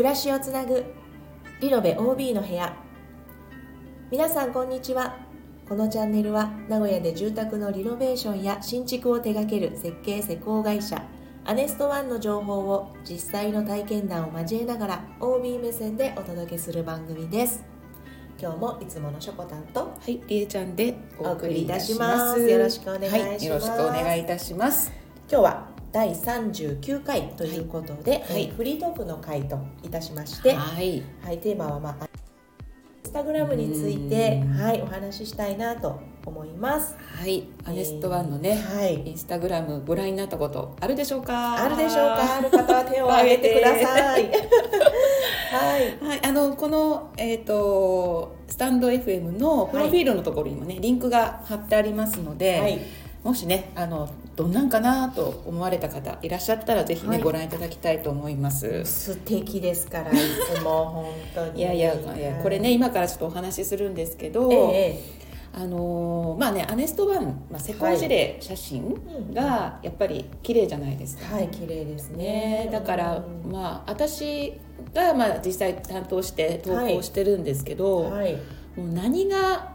暮らしをつなぐ。リノベ OB の部屋。皆さんこんにちは。このチャンネルは名古屋で住宅のリノベーションや新築を手掛ける設計施工会社アネストワンの情報を実際の体験談を交えながら OB 目線でお届けする番組です。今日もいつものしょこたんとはい、りえちゃんでお送りいたします。よろしくお願いします。はい、よろしくお願いいたします。今日は第39回ということで、はい。はい。えーフリートークの回といたしまして、はい、はい、テーマは、まあ、インスタグラムについてうん、はい、お話ししたいなと思います。はい、アネストワンのね、はい、インスタグラムご覧になったことあるでしょうか？あるでしょうか？ある方は手を挙げてください。はい、はい、あのこのえっ、とスタンド FM のプロフィールのところにもね、リンクが貼ってありますので、はい、もしねあのどんなんかなと思われた方いらっしゃったらぜひね、はいご覧いただきたいと思います。素敵ですから、いつも 本当に。いやいやいやこれね今からちょっとお話しするんですけど、ええあのーまあねアネストワン、まあ、施工事例写真うんがやっぱり綺麗じゃないですか。はい、綺麗ですねね。だからうんまあ私がまあ実際担当して投稿してるんですけど、はい、もう何が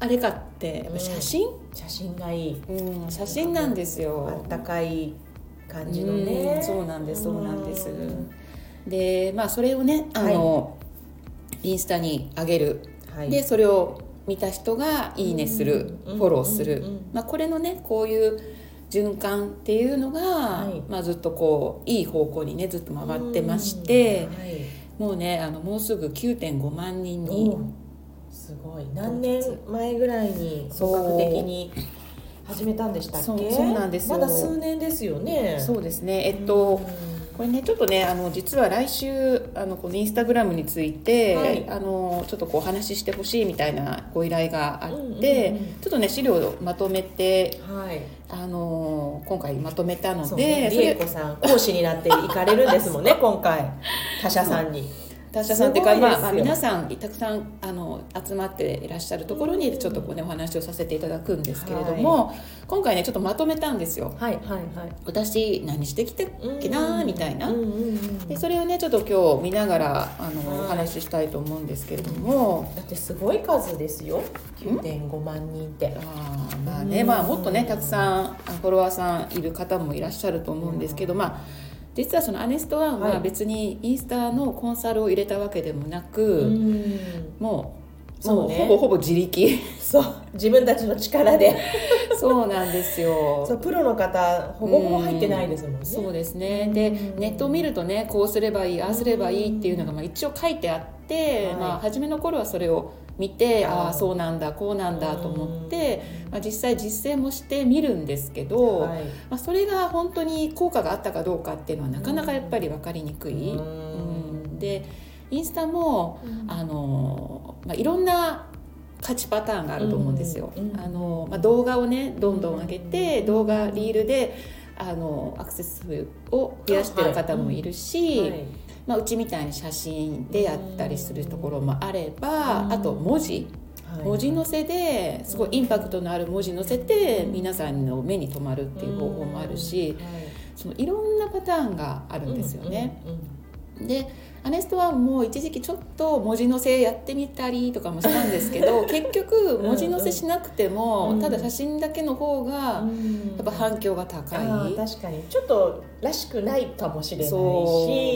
あれかってやっぱ写真、写真がいい。うん写真なんですあよっ。たかい感じのね。うんそうなんですそうなんです。うんでまあそれをねあの、インスタに上げる。はい、でそれを見た人が「いいね」する、うん。フォローする、まあ、これのねこういう循環っていうのが、はい。まあ、ずっとこういい方向にねずっと回ってまして、もうねあのもうすぐ9.5万人おにすごい。何年前ぐらいに本格的に始めたんでしたっけ？そうそうなんですよ。まだ数年ですよね。そうですね。えっと、うん。これねちょっとねあの実は来週あのこのインスタグラムについて、はい。あのちょっとこうお話ししてほしいみたいなご依頼があって、ちょっとね資料をまとめてはい。あの今回まとめたのでね理恵子さん講師になって行かれるんですもんね 今回。他社さんに他社さんっていうか、まあまあ、皆さんたくさんあの集まっていらっしゃるところにちょっとこう、ね、お話をさせていただくんですけれども、今回ねちょっとまとめたんですよ。はいはいはい。私何してきたっけなみたいな。うんうんうんでそれをねちょっと今日見ながらあの、はいお話ししたいと思うんですけれども。だってすごい数ですよ。9.5万人って。あーまあね、うんまあ、もっとねたくさんあフォロワーさんいる方もいらっしゃると思うんですけど、まあ実はそのアネストワンははい。別にインスタのコンサルを入れたわけでもなく、うん。もうそうね。ほぼほぼ自力。そう。自分たちの力で。そうなんですよ。そうプロの方ほぼほぼ入ってないですもんね。そうですね。でうん。ネットを見るとねこうすればいいああすればいいっていうのがまあ一応書いてあって、はい。まあ、初めの頃はそれを見てあー。ああそうなんだこうなんだと思って、まあ、実際実践もしてみるんですけど、はい。まあ、それが本当に効果があったかどうかっていうのはなかなかやっぱり分かりにくい。うん。うん。でインスタもうん。あの、まあ、いろんな勝ちパターンがあると思うんですよ。あのまあ、動画をねどんどん上げて、うん動画リールであのアクセス数を増やしてる方もいるし、はいまあ、うちみたいに写真でやったりするところもあれば、うん。あと文字。はい。文字載せですごいインパクトのある文字載せて皆さんの目に留まるっていう方法もあるし、そのいろんなパターンがあるんですよね。でアネストワンも一時期ちょっと文字載せやってみたりとかもしたんですけど 結局文字載せしなくても、うん。ただ写真だけの方がうんやっぱ反響が高い。あー確かに。ちょっとらしくないかもしれないし。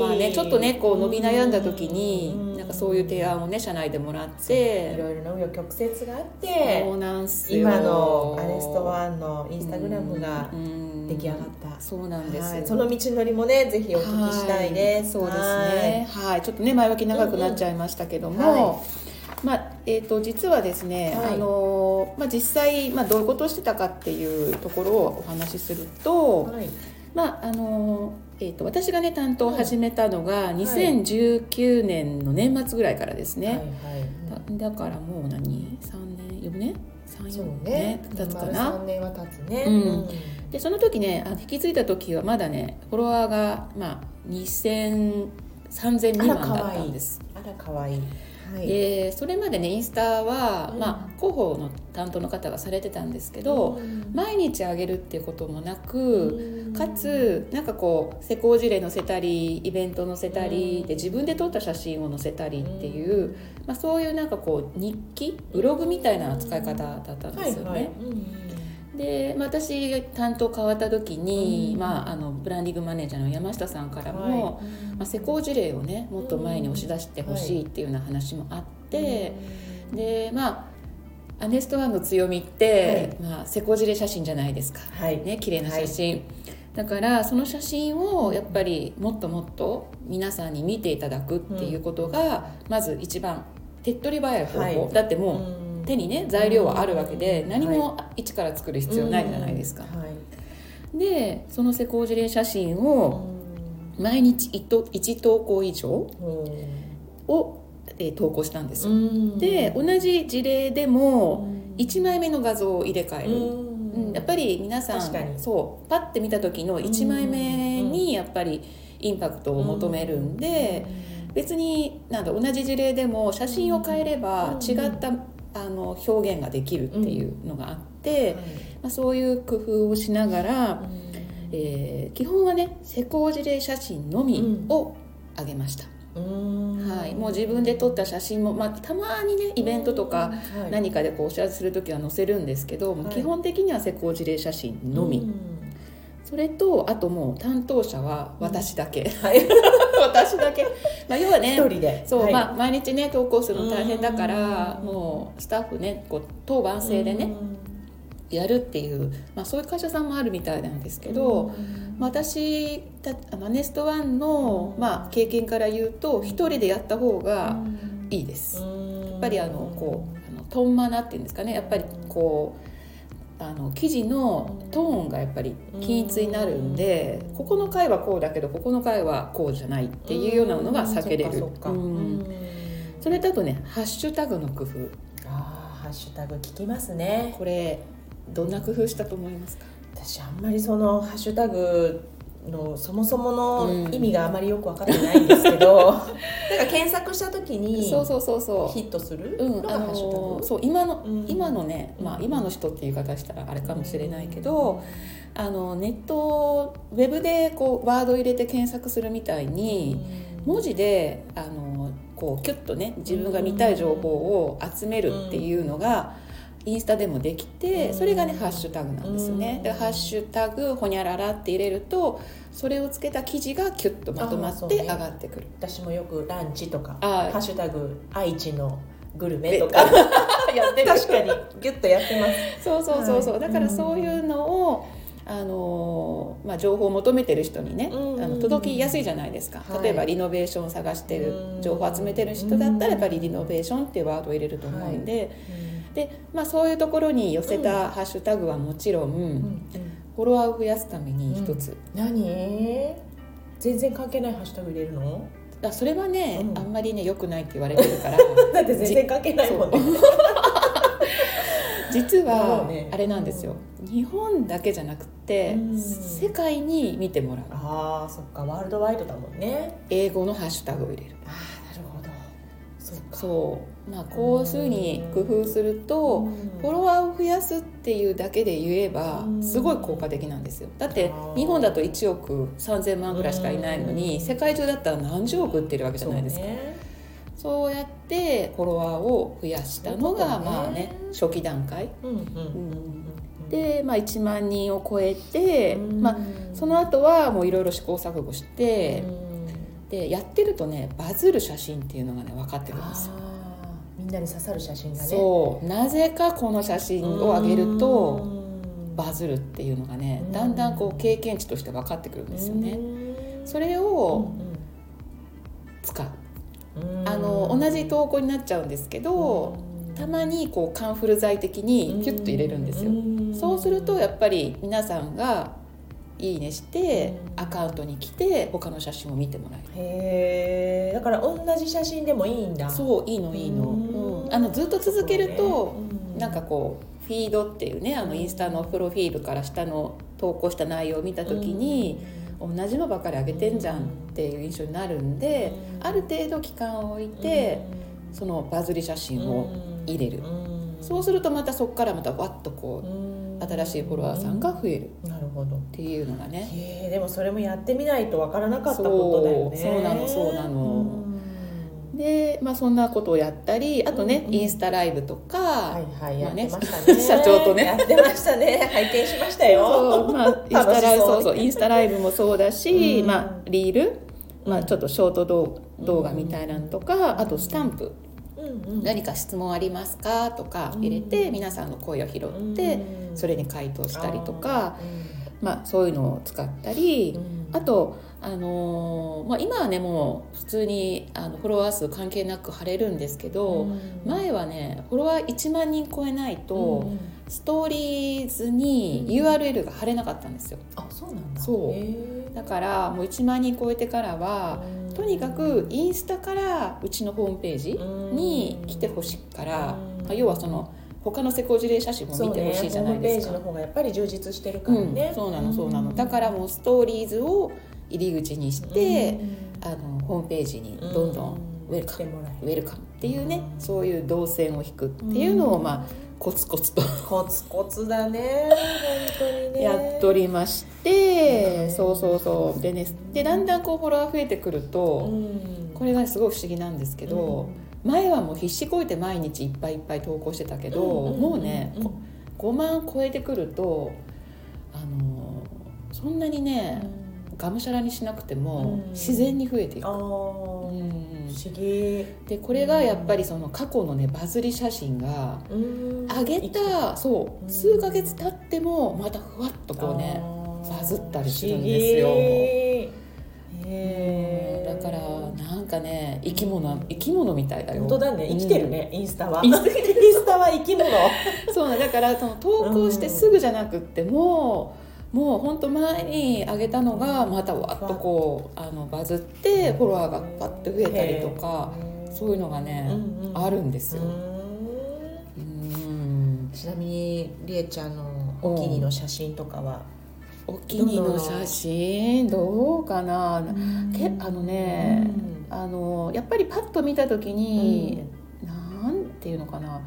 まあねちょっとねこう伸び悩んだ時に、うん。なんかそういう提案をね社内でもらっいてろいろな紆余曲折があってそうなんすよ。今のアネストワンのインスタグラムがうん出来上がった。そうなんです、はい。その道のりもねぜひお聞きしたいです。はい。そうですねはい。ちょっとね前置き長くなっちゃいましたけども、うんうん。はまあえー、と実はですね、はい。あのまあ、実際、まあ、どういうことをしてたかっていうところをお話しすると、はい。まああのえー、と私がね担当を始めたのが2019年の年末ぐらいからですね、だだからもう何3年4年？そう34ね。年経つか丸な3年は経つね。うん。でその時ねあ引き継いだ時はまだねフォロワーが、まあ、20003000未満だった。んです。あらかわい。いはい。でそれまでねインスタは、うん。まあ、広報の担当の方がされてたんですけど、毎日あげるっていうこともなく、かつなんかこう施工事例載せたりイベント載せたり、うん。で自分で撮った写真を載せたりっていう、まあ、そういうなんかこう日記ブログみたいな扱い方だったんですよね。はいはい。うんで、まあ、私担当変わった時に、うんまあ、あのブランディングマネージャーの山下さんからも、はい。まあ、施工事例をねもっと前に押し出してほしいっていうような話もあって、でまあアネストワンの強みって、まあ、施工事例写真じゃないですか。はい。ね綺麗な写真、だからその写真をやっぱりもっともっと皆さんに見ていただくっていうことが、まず一番手っ取り早い方法、はい。だってもう、うん手にね材料はあるわけで、うん。何も一から作る必要ないじゃないですか。はい。でその施工事例写真を毎日 1, 1投稿以上を、えー投稿したんですよ。で同じ事例でも1枚目の画像を入れ替える。うん。やっぱり皆さんそうパッて見た時の1枚目にやっぱりインパクトを求めるんで、別になんだ同じ事例でも写真を変えれば違ったあの表現ができるっていうのがあって、まあ、そういう工夫をしながら、えー基本はね施工事例写真のみを上げました、はい、もう自分で撮った写真も、まあ、たまにねイベントとか何かでこうお知らせする時は載せるんですけど、はい。基本的には施工事例写真のみ、それとあともう担当者は私だけ、はい。私だけ、まあ、要はね一人で。そう、はい。まあ、毎日ね投稿するの大変だからうん。もうスタッフねこう当番制でねやるっていう、まあ、そういう会社さんもあるみたいなんですけど、まあ私たあのネストワンの、まあ、経験から言うと一人でやった方がいいです。やっぱりあのこうあのトンマナっていうんですかねやっぱりこうあの記事のトーンがやっぱり均一になるんでここの回はこうだけどここの回はこうじゃないっていうようなのが避けれる。それだとねハッシュタグの工夫。あーハッシュタグ聞きますね。これどんな工夫したと思いますか？私あんまりそのハッシュタグのそもそもうんの意味があまりよく分かってないんですけど、なんか検索した時にそうそうそうそう。ヒットする？うん、あそう今の、うん。今のね、まあ、うん今の人っていう言い方したらあれかもしれないけど、あのネットウェブでこうワードを入れて検索するみたいに、文字であのこうキュッとね自分が見たい情報を集めるっていうのが、インスタでもできてうん。それがねハッシュタグなんですよね。うん。でハッシュタグほにゃららって入れるとそれをつけた記事がキュッとまとまって上がってくる。私もよくランチとかあハッシュタグ愛知のグルメとか やってる確かに。ギュッとやってます。そうそうそうそう、はい。だからそういうのを、あのまあ、情報を求めてる人にね、うん。あの届きやすいじゃないですか、はい。例えばリノベーションを探してる、うん。情報を集めてる人だったらやっぱりリノベーションっていうワードを入れると思うんで,、でまあ、そういうところに寄せたハッシュタグはもちろん、うんフォロワーを増やすために一つ、何？全然関係ないハッシュタグ入れるの？あそれはね、うん。あんまりね良くないって言われてるから。だって全然関係ないもんね。実はあれなんですよ、日本だけじゃなくて、うん。世界に見てもらう。あーそっか。ワールドワイドだもんね。英語のハッシュタグを入れる。ああそうまあこういうふうに工夫すると、うん。フォロワーを増やすっていうだけで言えばうん。すごい効果的なんですよ。だって日本だと1億3000万ぐらいしかいないのにうん。世界中だったら何十億売ってるわけじゃないですか。そうやってフォロワーを増やしたのがまあね初期段階。で、まあ、1万人を超えて、うん。まあ、その後はもういろいろ試行錯誤してうんでやってるとねバズる写真っていうのがね分かってくるんですよ。みんなに刺さる写真がね。そう。なぜかこの写真を上げるとうん。バズるっていうのがねうん。だんだんこう経験値として分かってくるんですよね。うん。それを使う。うん。あの同じ投稿になっちゃうんですけどたまにこうカンフル剤的にピュッと入れるんですよ。そうするとやっぱり皆さんがいいねしてうん。アカウントに来て他の写真を見てもらえる。へえだから同じ写真でもいいんだ。そういいのいいの。うん。うんあのずっと続けるとうん。なんかこうフィードっていうねあのインスタのプロフィールから下の投稿した内容を見た時に同じのばかり上げてんじゃんっていう印象になるんである程度期間を置いてそのバズり写真を入れる、うん。そうするとまたそこからまたわっとこううん新しいフォロワーさんが増える。なるほど。っていうのがね。へえでもそれもやってみないとわからなかったことだよね。そうなのそうなの。うん。で、まあ、そんなことをやったりあとね、うんうん。インスタライブとか、はいはいやってましたね。社長とね。やってましたね。拝見しましたよ。そうまあ、インスタライブそう。そうインスタライブもそうだし、うん。まあ、リール、まあ、うん。ちょっとショート動動画みたいなのとかあとスタンプ。うんうん。何か質問ありますかとか入れて皆さんの声を拾ってうんそれに回答したりとかあまあ、そういうのを使ったりあと、あのーまあ、今はねもう普通にあのフォロワー数関係なく貼れるんですけど、うん。前はねフォロワー1万人超えないと、うんストーリーズに URL が貼れなかったんですよ。あそうなんだ。そう。だからもう1万人超えてからはうん。とにかくインスタからうちのホームページに来てほしいから、要はその他の施工事例写真も見てほしいじゃないですか。ね。ホームページの方がやっぱり充実してるからね、うん、そうなのそうなの。だからもうストーリーズを入り口にして、あのホームページにどんどんウェルカム、ウェルカムっていうね、うん。そういう動線を引くっていうのを、まあコツコツとコツコツだね本当にね。やっとりまして、うん。そうそうそう。でねでだんだんこうフォロワー増えてくると、うん。これがすごい不思議なんですけど、前はもう必死こいて毎日いっぱいいっぱい投稿してたけど、うんもうね、うんこ5万超えてくるとあのそんなにね、がむしゃらにしなくてもうん。自然に増えていく。うん。不思議。でこれがやっぱりその過去のねバズり写真がうん。上げたそううん。数ヶ月経ってもまたふわっとこうねバズったりするんですよ。不思議。へーかね生き物生き物みたいだよ。本当だね。生きてるね、インスタは。インスタ。は生き物。そうねだからその投稿してすぐじゃなくっても、もう本当前に上げたのがまたわっとこうあのバズってフォロワーがパッと増えたりとかそういうのがね、うんうん。あるんですよ。うん。うん。ちなみにりえちゃんのお気に入りの写真とかは？お気に入りの写真どうかな、けあのね、あのやっぱりパッと見た時に、なんていうのかな。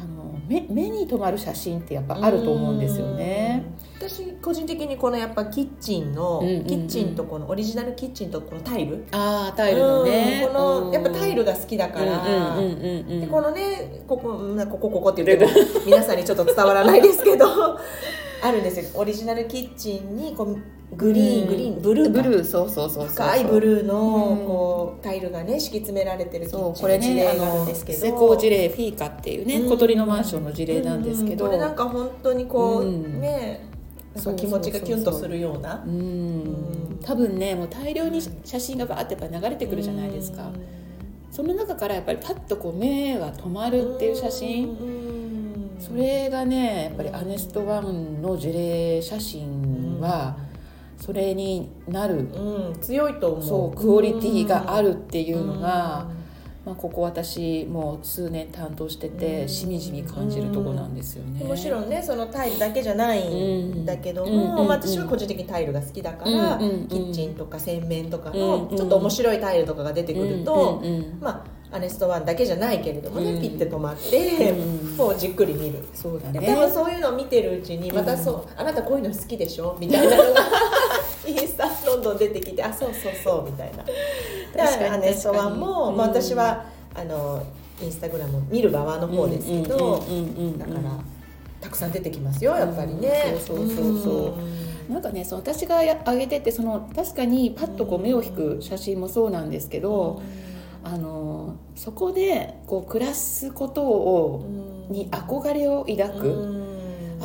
あの目目に留まる写真ってやっぱあると思うんですよね。私個人的にこのやっぱキッチンの、うんうんうん。キッチンとこのオリジナルキッチンとこのタイル。ああタイルのね、うん。このやっぱタイルがが好きだから、うんうんうんうんうんでこのねここなここここって言っても 皆さんにちょっと伝わらないですけどあるんですよ。オリジナルキッチンにこうグリーン、うん。グリーンブルーかブルーそうそうそう。深いブルーのうん。こうタイルがね敷き詰められてるそうこれの事例があるねあのんですけど。施工事例フィーカっていうね、うん。小鳥のマンションの事例なんですけど、うん。これなんか本当にこう、うん。ねなんか気持ちがキュンとするような。うん。うん。多分ねもう大量に写真がバーってやっぱ流れてくるじゃないですか、その中からやっぱりパッとこう目が止まるっていう写真、それがねやっぱりアネストワンの事例写真はそれになる、うん、強いと思う。そうクオリティがあるっていうのが、うん。まあ、ここ私もう数年担当しててうん。しみじみ感じるとこなんですよね。もちろんねそのタイルだけじゃないんだけども、うん。うん。うん。まあ私は個人的にタイルが好きだから、うん。うん。うん。キッチンとか洗面とかうん。うん。のちょっと面白いタイルとかが出てくると、うん。うん。うん。まあアネストワンだけじゃないけれどもね、うん。ピッて止まって、うん。こうじっくり見る。そうだでね多分そういうのを見てるうちにまたそう、あなたこういうの好きでしょ？みたいなのがインスタどんどん出てきてあそうそうそうみたいな。だからアネストワンも、うん。まあ、私はあのインスタグラムを見る側の方ですけど、だからたくさん出てきますよやっぱりね、うんそうそうそう。そうなんかねその私がや上げててその確かにパッとこう目を引く写真もそうなんですけど、あのそこでこう暮らすことをに憧れを抱く、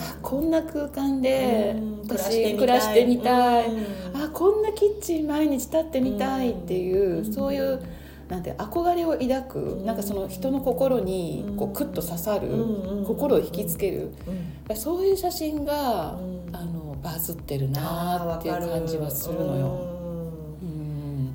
あこんな空間で私暮らしてみたい、あこんなキッチン毎日立ってみたいっていう、うん。そういうなんて憧れを抱く、ん。なんかその人の心にこうクッと刺さる、心を引きつける、そういう写真が、うん。あのバズってるなっていう感じはするのよ。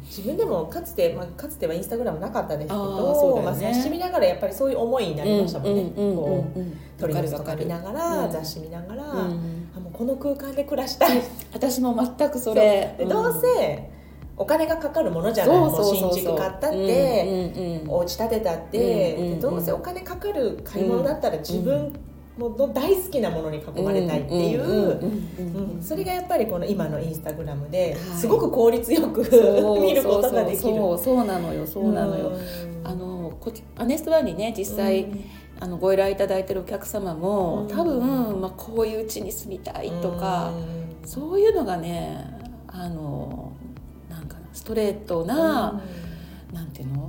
うん自分でもかつて、まあ、かつてはインスタグラムなかったですけどね。まあ、雑誌見ながらやっぱりそういう思いになりましたもんね、うんうこううん。鳥の巣とわか見ながら、うん。雑誌見ながら、うん。あもうこの空間で暮らしたい。私も全くそれ。でどうせお金がかかるものじゃない。もう新築買ったって、うんうんうん。お家建てたって、うんうんうん。でどうせお金かかる買い物だったら自分の大好きなものに囲まれたいっていう。んんうんうんうんそれがやっぱりこの今のインスタグラムではい。すごく効率よくそう。見ることができる。そうなのよそうなのよ、うん。あのこアネストワンにね実際、うん。あのご依頼いただいてるお客様も、うん。多分、まあ、こういう家に住みたいとか、うん。そういうのがねあのなんかなストレートな、なんていうの、えー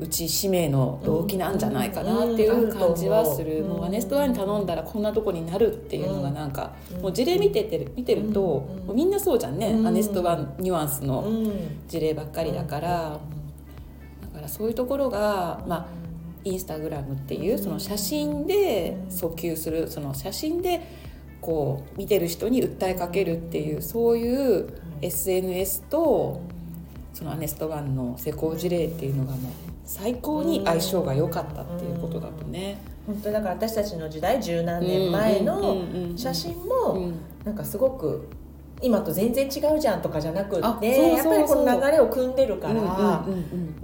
うち使命の動機なん。じゃないかなっていう感じはする、もうアネストワンに頼ん。だらこん。なとこになるっていうのがなん。か、もう事例見ててる見てると、もうみん。なそうじゃん。ね、アネストワンニュアンスの事例ばっかりだから、だからそういうところが、まあインスタグラムっていうその写真で訴求するその写真でこう見てる人に訴えかけるっていうそういう SNS とそのアネストワンの施工事例っていうのがもう最高に相性が良かったっていうことだとね。本当だから私たちの時代十何年前の写真うもんなんかすごく今と全然違うじゃんとかじゃなくあってやっぱりこの流れを組んでるから、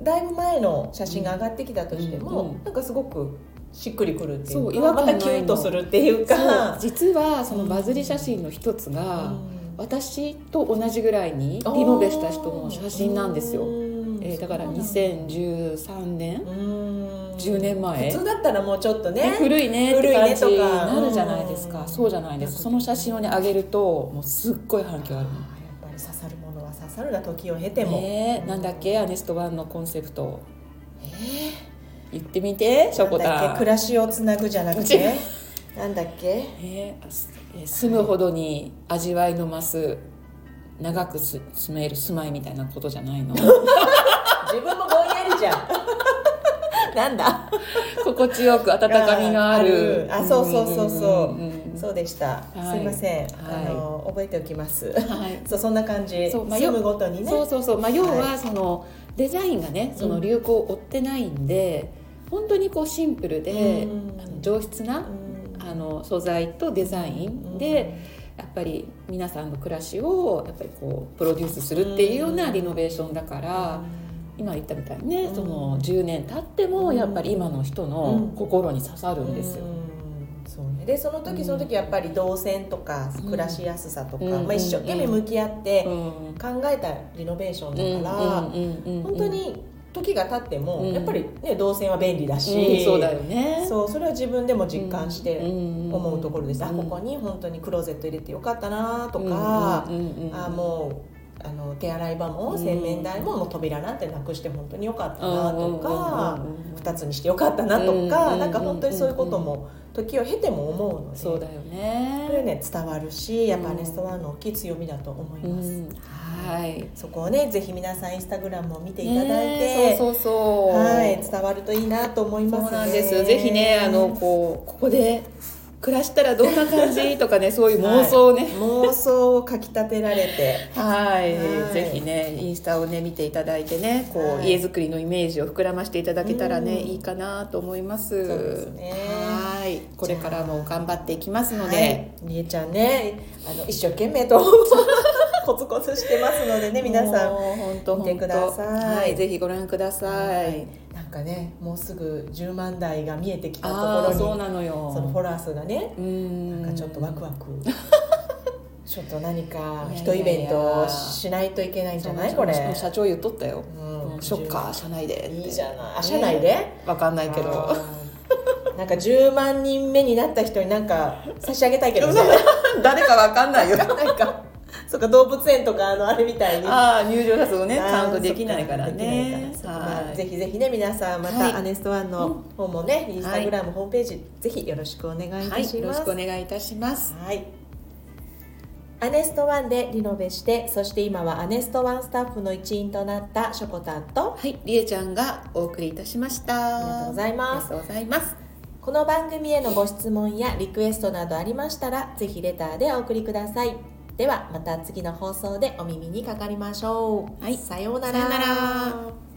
だいぶ前の写真が上がってきたとしても、うんうんなんかすごくしっくりくるっていそうかまたキュンとするっていうか。実はそのバズり写真の一つが、うん。私と同じぐらいにリノベした人の写真なんですよ、うんえーだからそうなんだ2013年？うん。10年前？普通だったらもうちょっとね。ね、古いねって感じ。にねとか。なるじゃないですか、うん。そうじゃないですその写真をね上げるともうすっごい反響あるやっぱり刺さるものは刺さるな時を経ても、ねえ。なんだっけアネストワンのコンセプト。言ってみてショコなん暮らしをつなぐじゃなくて？なんだっけ？えー住むほどに味わいの増す長くす住める住まいみたいなことじゃないの？自分もぼんやりじゃん。なんだ？心地よく温かみのある。あそうそうそうそう。そうでした、はい。すいません、はい。あの覚えておきます。そうそんな感じ。そうまあ住むごとにね。そうそうそう、まあ、要ははそのデザインがねその流行を追ってないんで、本当にこうシンプルで、うん。あの上質な、うん。あの素材とデザインで、やっぱり皆さんの暮らしをやっぱりこうプロデュースするっていうようなリノベーションだから、今言ったみたいにね、うん。その10年経ってもやっぱり今の人の心に刺さるんですよ。うん。そうね、でその時その時やっぱり動線とかうん。暮らしやすさとか、うん。まあ、一生懸命向き合ってうん。考えたリノベーションだから、うん。うん。うん。うん。本当に時が経っても、うん。やっぱり、ね、動線は便利だし、うん。そうだよね。そうそれは自分でも実感して思思うところです、あここに本当にクローゼット入れてよかったなとか、あもうあの手洗い場も洗面台ももう扉なんてなくして本当によかったなとか、2つにしてよかったなとか、うんなんか本当にそういうことも時を経ても思うのでそうだよね。これね伝わるしやっぱアネストワンの大きい強みだと思います、うんはい。そこをねぜひ皆さんインスタグラムを見ていただいて、ねそうそうそう。はい、伝わるといいなと思います、ね、そうなんです。ぜひね、あのこうここで暮らしたらどんな感じ？とかね、そういう妄想をね。はい妄想をかきたてられて。はい、はい。ぜひねインスタをね見ていただいてねこう、はい。家づくりのイメージを膨らましていただけたらね、うん。いいかなと思います。そうですね。はい。これからも頑張っていきますので、はい、りえちゃんねあの一生懸命と コツコツしてますのでね皆さん。本当見てください。はい。ぜひご覧ください、なんかねもうすぐ10万台が見えてきたところになのよ。そのフォロワー数がねうん。なんかちょっとワクワク。ちょっと何か一イベントをしないといけないんじゃない？これ。社長言っとったよ、うん。ショッカー社内で。いいじゃない。あ社内で？わかんないけど。なんか10万人目になった人になんか差し上げたいけどね。誰かわかんないよ。なんかそうか動物園とかあのあれみたいにああ入場者数をねカウントできないからねぜひぜひね皆さんまはいたアネストワンの方もね、インスタグラムホームページぜひよろしくお願いいたはい、しますよろしくお願いいたします。はい。アネストワンでリノベして、そして今はアネストワンスタッフの一員となったショコタンと、はい、りえちゃんがお送りいたしました。ありがとうございますありがとうございます。この番組へのご質問やリクエストなどありましたら、ぜひレターでお送りください。ではまた次の放送でお耳にかかりましょう。はいさようなら。さようなら